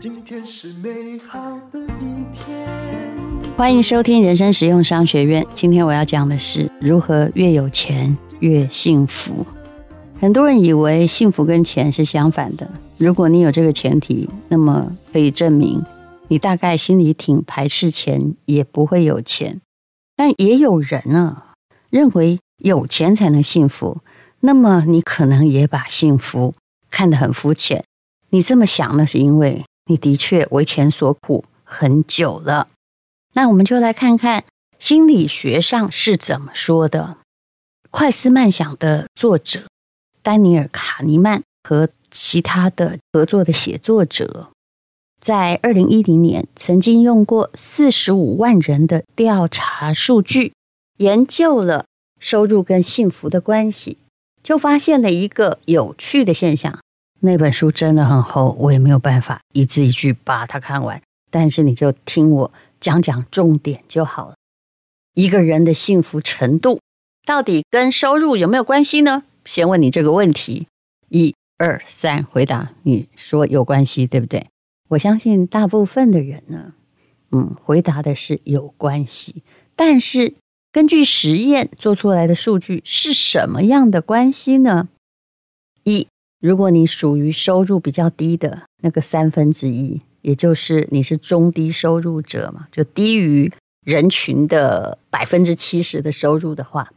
今天是美好的一天。欢迎收听人生实用商学院。今天我要讲的是如何越有钱越幸福。很多人以为幸福跟钱是相反的。如果你有这个前提，那么可以证明你大概心里挺排斥钱，也不会有钱。但也有人呢，认为有钱才能幸福。那么你可能也把幸福看得很肤浅。你这么想呢，是因为你的确为钱所苦很久了。那我们就来看看心理学上是怎么说的。快思慢想的作者。丹尼尔·卡尼曼和其他的合作的写作者，在二零一零年曾经用过四十五万人的调查数据，研究了收入跟幸福的关系，就发现了一个有趣的现象。那本书真的很厚，我也没有办法一字一句把它看完，但是你就听我讲讲重点就好了。一个人的幸福程度到底跟收入有没有关系呢？先问你这个问题，一二三，回答。你说有关系，对不对？我相信大部分的人呢，嗯，回答的是有关系。但是根据实验做出来的数据是什么样的关系呢？一，如果你属于收入比较低的那个三分之一，也就是你是中低收入者嘛，就低于人群的百分之七十的收入的话，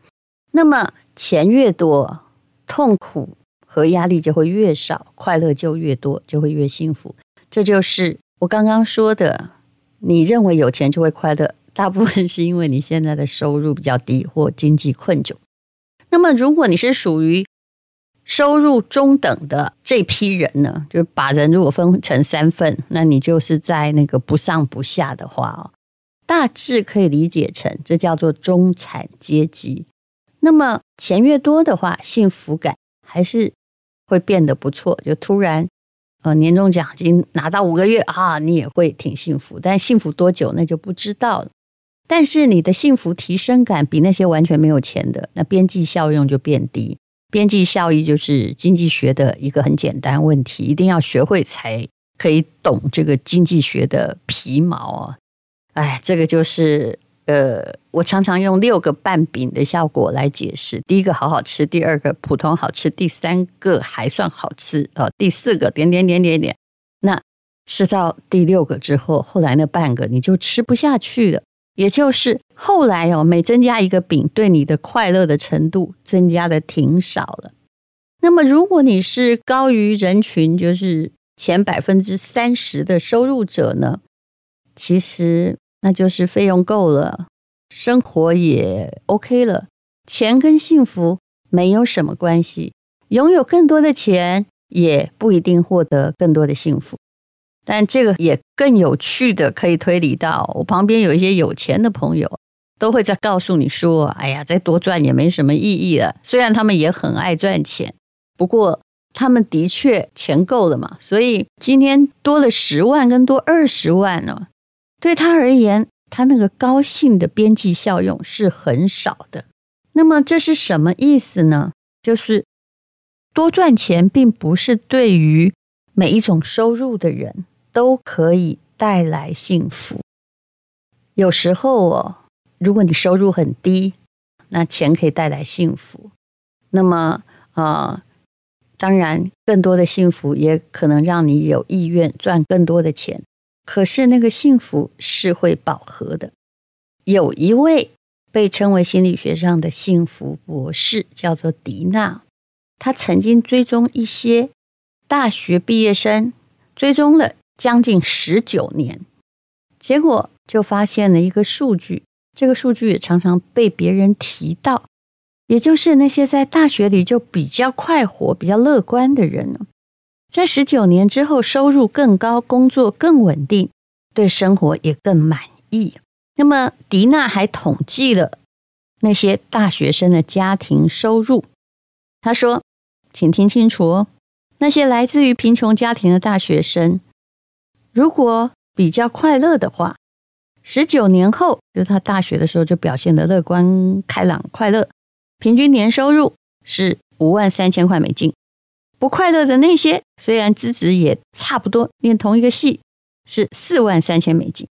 那么钱越多。痛苦和压力就会越少，快乐就越多，就会越幸福。这就是我刚刚说的。你认为有钱就会快乐，大部分是因为你现在的收入比较低或经济困窘。那么，如果你是属于收入中等的这批人呢，就是把人如果分成三份，那你就是在那个不上不下的话哦，大致可以理解成这叫做中产阶级。那么钱越多的话，幸福感还是会变得不错。就突然，呃，年终奖金拿到五个月啊，你也会挺幸福。但幸福多久那就不知道了。但是你的幸福提升感比那些完全没有钱的，那边际效用就变低。边际效益就是经济学的一个很简单问题，一定要学会才可以懂这个经济学的皮毛啊。哎，这个就是。呃，我常常用六个半饼的效果来解释：第一个好好吃，第二个普通好吃，第三个还算好吃，呃，第四个点点点点点。那吃到第六个之后，后来那半个你就吃不下去了。也就是后来哦，每增加一个饼，对你的快乐的程度增加的挺少了。那么，如果你是高于人群，就是前百分之三十的收入者呢，其实。那就是费用够了，生活也 OK 了，钱跟幸福没有什么关系。拥有更多的钱也不一定获得更多的幸福。但这个也更有趣的可以推理到，我旁边有一些有钱的朋友，都会在告诉你说：“哎呀，再多赚也没什么意义了。”虽然他们也很爱赚钱，不过他们的确钱够了嘛，所以今天多了十万跟多二十万呢。对他而言，他那个高兴的边际效用是很少的。那么这是什么意思呢？就是多赚钱并不是对于每一种收入的人都可以带来幸福。有时候哦，如果你收入很低，那钱可以带来幸福。那么、呃，当然更多的幸福也可能让你有意愿赚更多的钱。可是那个幸福是会饱和的。有一位被称为心理学上的幸福博士，叫做迪娜，他曾经追踪一些大学毕业生，追踪了将近十九年，结果就发现了一个数据，这个数据也常常被别人提到，也就是那些在大学里就比较快活、比较乐观的人呢。在十九年之后，收入更高，工作更稳定，对生活也更满意。那么，迪娜还统计了那些大学生的家庭收入。他说：“请听清楚哦，那些来自于贫穷家庭的大学生，如果比较快乐的话，十九年后，就他大学的时候就表现得乐观、开朗、快乐，平均年收入是五万三千块美金。不快乐的那些，虽然资质也差不多，念同一个系，是四万三千美金，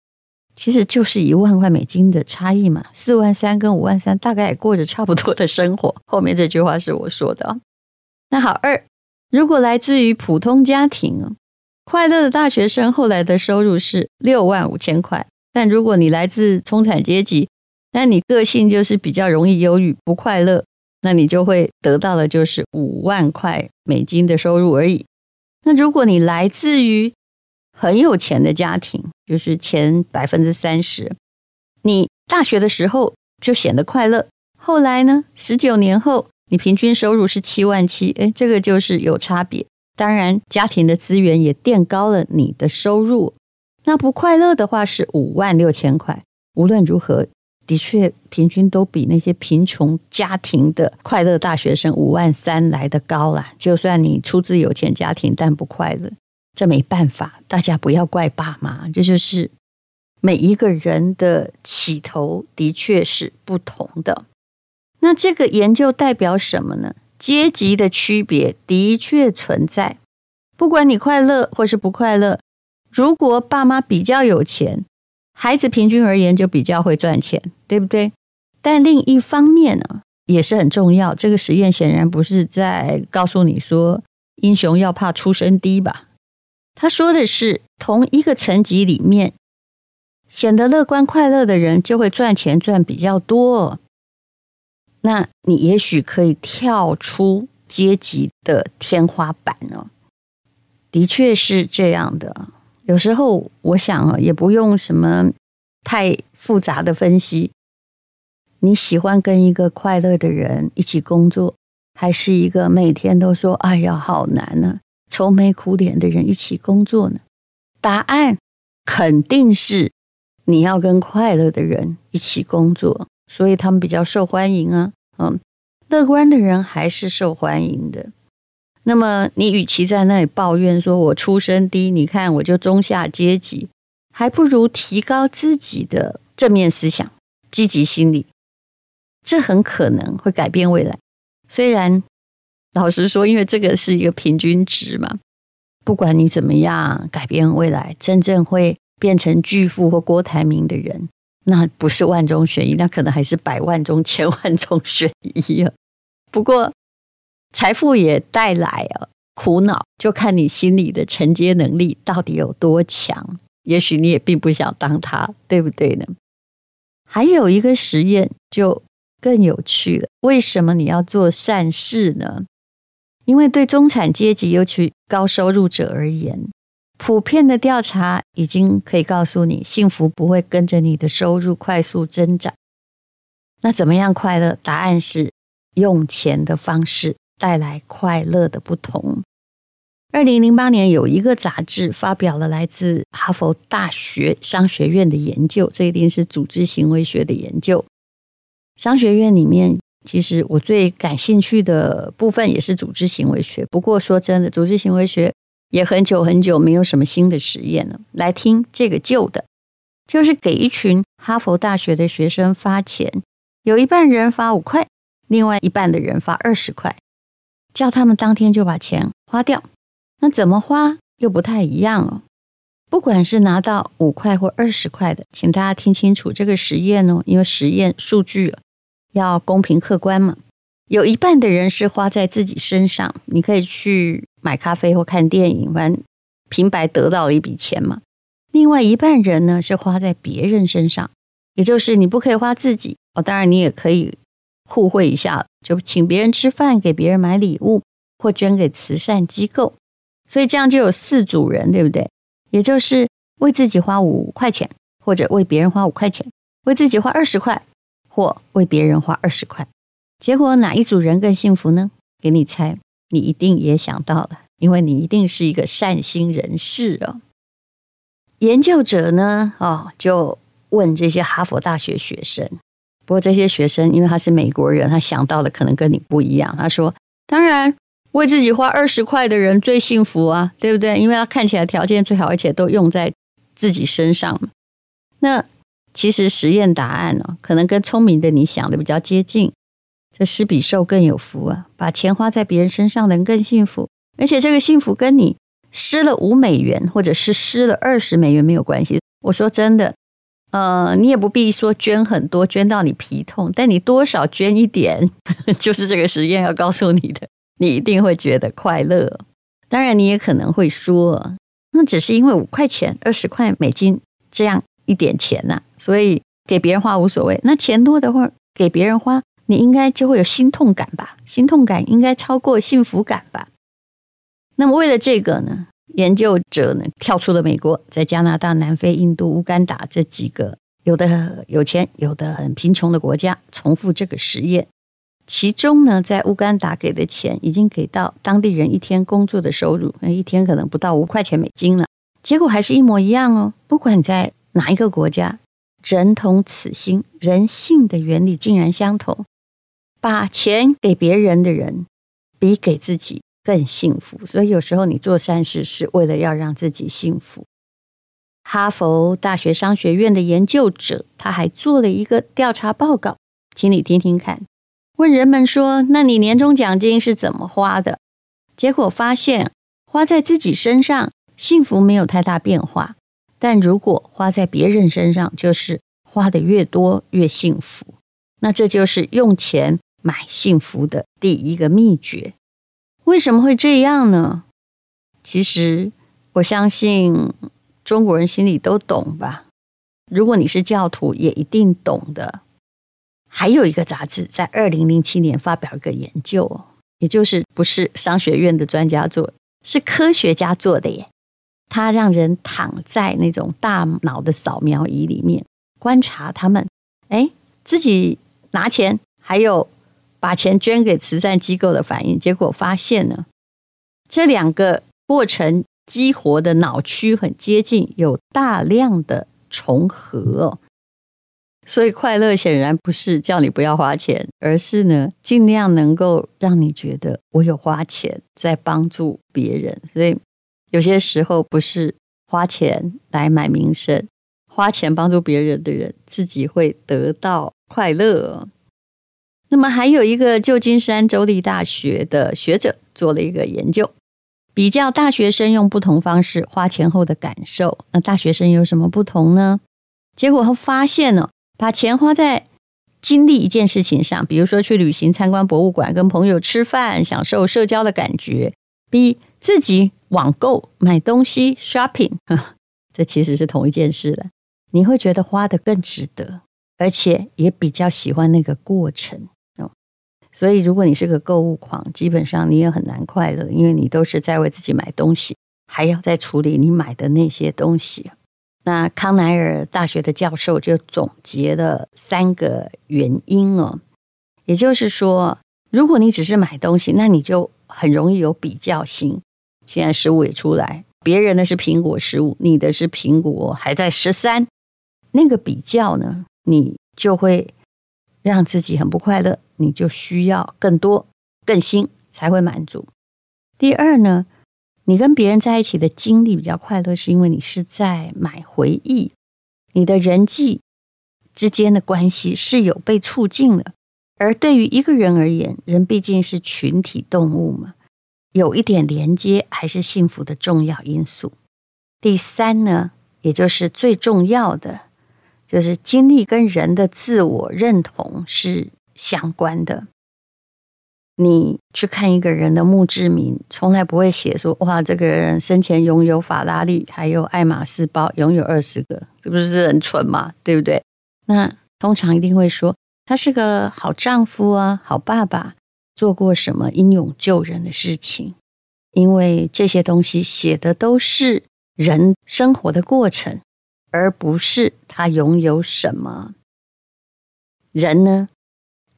其实就是一万块美金的差异嘛。四万三跟五万三，大概也过着差不多的生活。后面这句话是我说的。那好，二，如果来自于普通家庭，快乐的大学生后来的收入是六万五千块，但如果你来自中产阶级，那你个性就是比较容易忧郁、不快乐。那你就会得到的就是五万块美金的收入而已。那如果你来自于很有钱的家庭，就是前百分之三十，你大学的时候就显得快乐，后来呢，十九年后你平均收入是七万七，诶，这个就是有差别。当然，家庭的资源也垫高了你的收入。那不快乐的话是五万六千块。无论如何。的确，平均都比那些贫穷家庭的快乐大学生五万三来的高啦。就算你出自有钱家庭，但不快乐，这没办法。大家不要怪爸妈，这就是每一个人的起头的确是不同的。那这个研究代表什么呢？阶级的区别的确存在。不管你快乐或是不快乐，如果爸妈比较有钱。孩子平均而言就比较会赚钱，对不对？但另一方面呢，也是很重要。这个实验显然不是在告诉你说英雄要怕出身低吧？他说的是，同一个层级里面，显得乐观快乐的人就会赚钱赚比较多。那你也许可以跳出阶级的天花板哦。的确是这样的。有时候我想啊，也不用什么太复杂的分析。你喜欢跟一个快乐的人一起工作，还是一个每天都说“哎呀，好难呢”、愁眉苦脸的人一起工作呢？答案肯定是你要跟快乐的人一起工作，所以他们比较受欢迎啊。嗯，乐观的人还是受欢迎的。那么，你与其在那里抱怨说“我出身低”，你看我就中下阶级，还不如提高自己的正面思想、积极心理，这很可能会改变未来。虽然老实说，因为这个是一个平均值嘛，不管你怎么样改变未来，真正会变成巨富或郭台铭的人，那不是万中选一，那可能还是百万中千万中选一啊。不过，财富也带来了苦恼，就看你心里的承接能力到底有多强。也许你也并不想当他，对不对呢？还有一个实验就更有趣了。为什么你要做善事呢？因为对中产阶级，尤其高收入者而言，普遍的调查已经可以告诉你，幸福不会跟着你的收入快速增长。那怎么样快乐？答案是用钱的方式。带来快乐的不同。二零零八年有一个杂志发表了来自哈佛大学商学院的研究，这一定是组织行为学的研究。商学院里面，其实我最感兴趣的部分也是组织行为学。不过说真的，组织行为学也很久很久没有什么新的实验了。来听这个旧的，就是给一群哈佛大学的学生发钱，有一半人发五块，另外一半的人发二十块。叫他们当天就把钱花掉，那怎么花又不太一样哦。不管是拿到五块或二十块的，请大家听清楚这个实验哦，因为实验数据要公平客观嘛。有一半的人是花在自己身上，你可以去买咖啡或看电影，反正平白得到了一笔钱嘛。另外一半人呢是花在别人身上，也就是你不可以花自己哦，当然你也可以。互惠一下，就请别人吃饭，给别人买礼物，或捐给慈善机构。所以这样就有四组人，对不对？也就是为自己花五块钱，或者为别人花五块钱；为自己花二十块，或为别人花二十块。结果哪一组人更幸福呢？给你猜，你一定也想到了，因为你一定是一个善心人士哦。研究者呢，哦，就问这些哈佛大学学生。不过这些学生，因为他是美国人，他想到的可能跟你不一样。他说：“当然，为自己花二十块的人最幸福啊，对不对？因为他看起来条件最好，而且都用在自己身上。那其实实验答案呢，可能跟聪明的你想的比较接近。这施比受更有福啊！把钱花在别人身上的人更幸福，而且这个幸福跟你施了五美元或者是施了二十美元没有关系。我说真的，呃，你也不必说捐很多，捐到你皮痛，但你多少捐一点，就是这个实验要告诉你的，你一定会觉得快乐。当然，你也可能会说，那只是因为五块钱、二十块美金这样一点钱呐、所以给别人花无所谓。那钱多的话，给别人花。你应该就会有心痛感吧？心痛感应该超过幸福感吧？那么为了这个呢，研究者呢跳出了美国，在加拿大、南非、印度、乌干达这几个有的有钱、有的很贫穷的国家，重复这个实验。其中呢，在乌干达给的钱已经给到当地人一天工作的收入，那一天可能不到五块钱美金了。结果还是一模一样哦，不管在哪一个国家，人同此心，人性的原理竟然相同。把钱给别人的人，比给自己更幸福。所以有时候你做善事是为了要让自己幸福。哈佛大学商学院的研究者他还做了一个调查报告，请你听听看。问人们说：“那你年终奖金是怎么花的？”结果发现，花在自己身上，幸福没有太大变化；但如果花在别人身上，就是花得越多越幸福。那这就是用钱。买幸福的第一个秘诀，为什么会这样呢？其实我相信中国人心里都懂吧。如果你是教徒，也一定懂的。还有一个杂志在二零零七年发表一个研究，也就是不是商学院的专家做，是科学家做的耶。他让人躺在那种大脑的扫描仪里面观察他们，哎，自己拿钱，还有。把钱捐给慈善机构的反应，结果发现呢，这两个过程激活的脑区很接近，有大量的重合。所以快乐显然不是叫你不要花钱，而是呢，尽量能够让你觉得我有花钱在帮助别人。所以有些时候不是花钱来买名声，花钱帮助别人的人自己会得到快乐。那么还有一个旧金山州立大学的学者做了一个研究，比较大学生用不同方式花钱后的感受。那大学生有什么不同呢？结果他发现呢，把钱花在经历一件事情上，比如说去旅行、参观博物馆、跟朋友吃饭、享受社交的感觉，比自己网购买东西 shopping，这其实是同一件事了。你会觉得花得更值得，而且也比较喜欢那个过程。所以，如果你是个购物狂，基本上你也很难快乐，因为你都是在为自己买东西，还要再处理你买的那些东西。那康奈尔大学的教授就总结了三个原因哦，也就是说，如果你只是买东西，那你就很容易有比较心。现在十五也出来，别人的是苹果十五，你的是苹果还在十三，那个比较呢，你就会让自己很不快乐。你就需要更多、更新才会满足。第二呢，你跟别人在一起的经历比较快乐，是因为你是在买回忆，你的人际之间的关系是有被促进了。而对于一个人而言，人毕竟是群体动物嘛，有一点连接还是幸福的重要因素。第三呢，也就是最重要的，就是经历跟人的自我认同是。相关的，你去看一个人的墓志铭，从来不会写说哇，这个人生前拥有法拉利，还有爱马仕包，拥有二十个，这不是很蠢吗？对不对？那通常一定会说他是个好丈夫啊，好爸爸，做过什么英勇救人的事情，因为这些东西写的都是人生活的过程，而不是他拥有什么。人呢？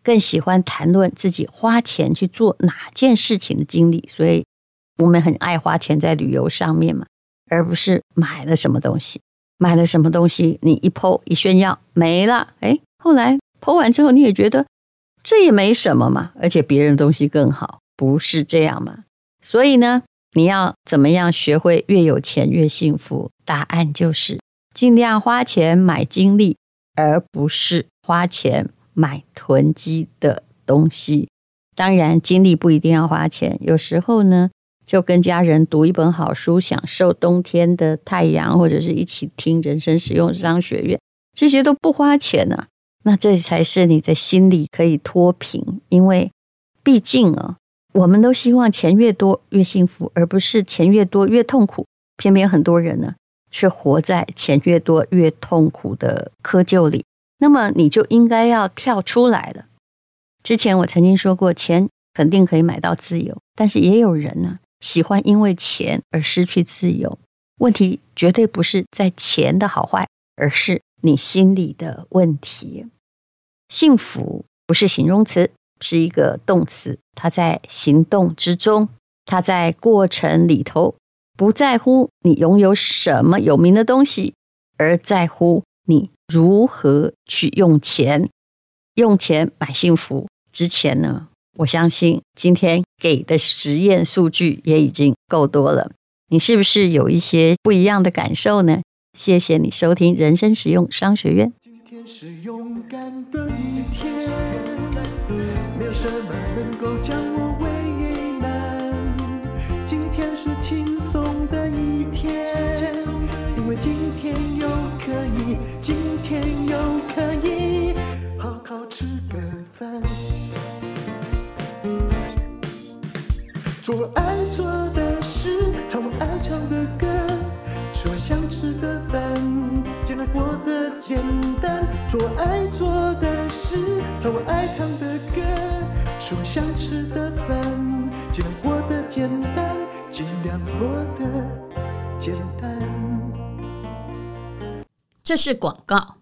更喜欢谈论自己花钱去做哪件事情的经历，所以我们很爱花钱在旅游上面嘛，而不是买了什么东西，买了什么东西，你一 po 一炫耀没了，哎，后来 po 完之后你也觉得这也没什么嘛，而且别人的东西更好，不是这样嘛？所以呢，你要怎么样学会越有钱越幸福？答案就是尽量花钱买精力，而不是花钱。买囤积的东西。当然，精力不一定要花钱，有时候呢，就跟家人读一本好书，享受冬天的太阳，或者是一起听人生实用商学院，这些都不花钱啊。那这才是你的心里可以脱贫，因为毕竟啊，我们都希望钱越多越幸福，而不是钱越多越痛苦。偏偏很多人呢，却活在钱越多越痛苦的窠臼里。那么你就应该要跳出来了。之前我曾经说过，钱肯定可以买到自由，但是也有人呢，喜欢因为钱而失去自由。问题绝对不是在钱的好坏，而是你心里的问题。幸福不是形容词，是一个动词，它在行动之中，它在过程里头，不在乎你拥有什么有名的东西，而在乎你如何去用钱，用钱买幸福。之前呢，我相信今天给的实验数据也已经够多了。你是不是有一些不一样的感受呢？谢谢你收听人生实用商学院。今天是勇敢的一天，没有什么能够将我为难。今天是轻松做我爱做的事，唱我爱唱的歌，吃我想吃的饭，尽量过得简单。做我爱做的事，唱我爱唱的歌，吃我想吃的饭，尽量过得简单，尽量过得简单。这是广告。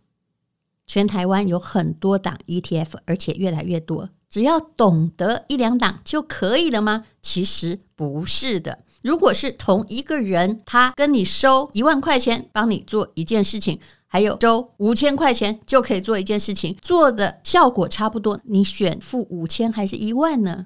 全台湾有很多档 ETF，而且越来越多。只要懂得一两档就可以了吗？其实不是的。如果是同一个人，他跟你收一万块钱，帮你做一件事情，还有收五千块钱就可以做一件事情，做的效果差不多，你选付五千还是一万呢？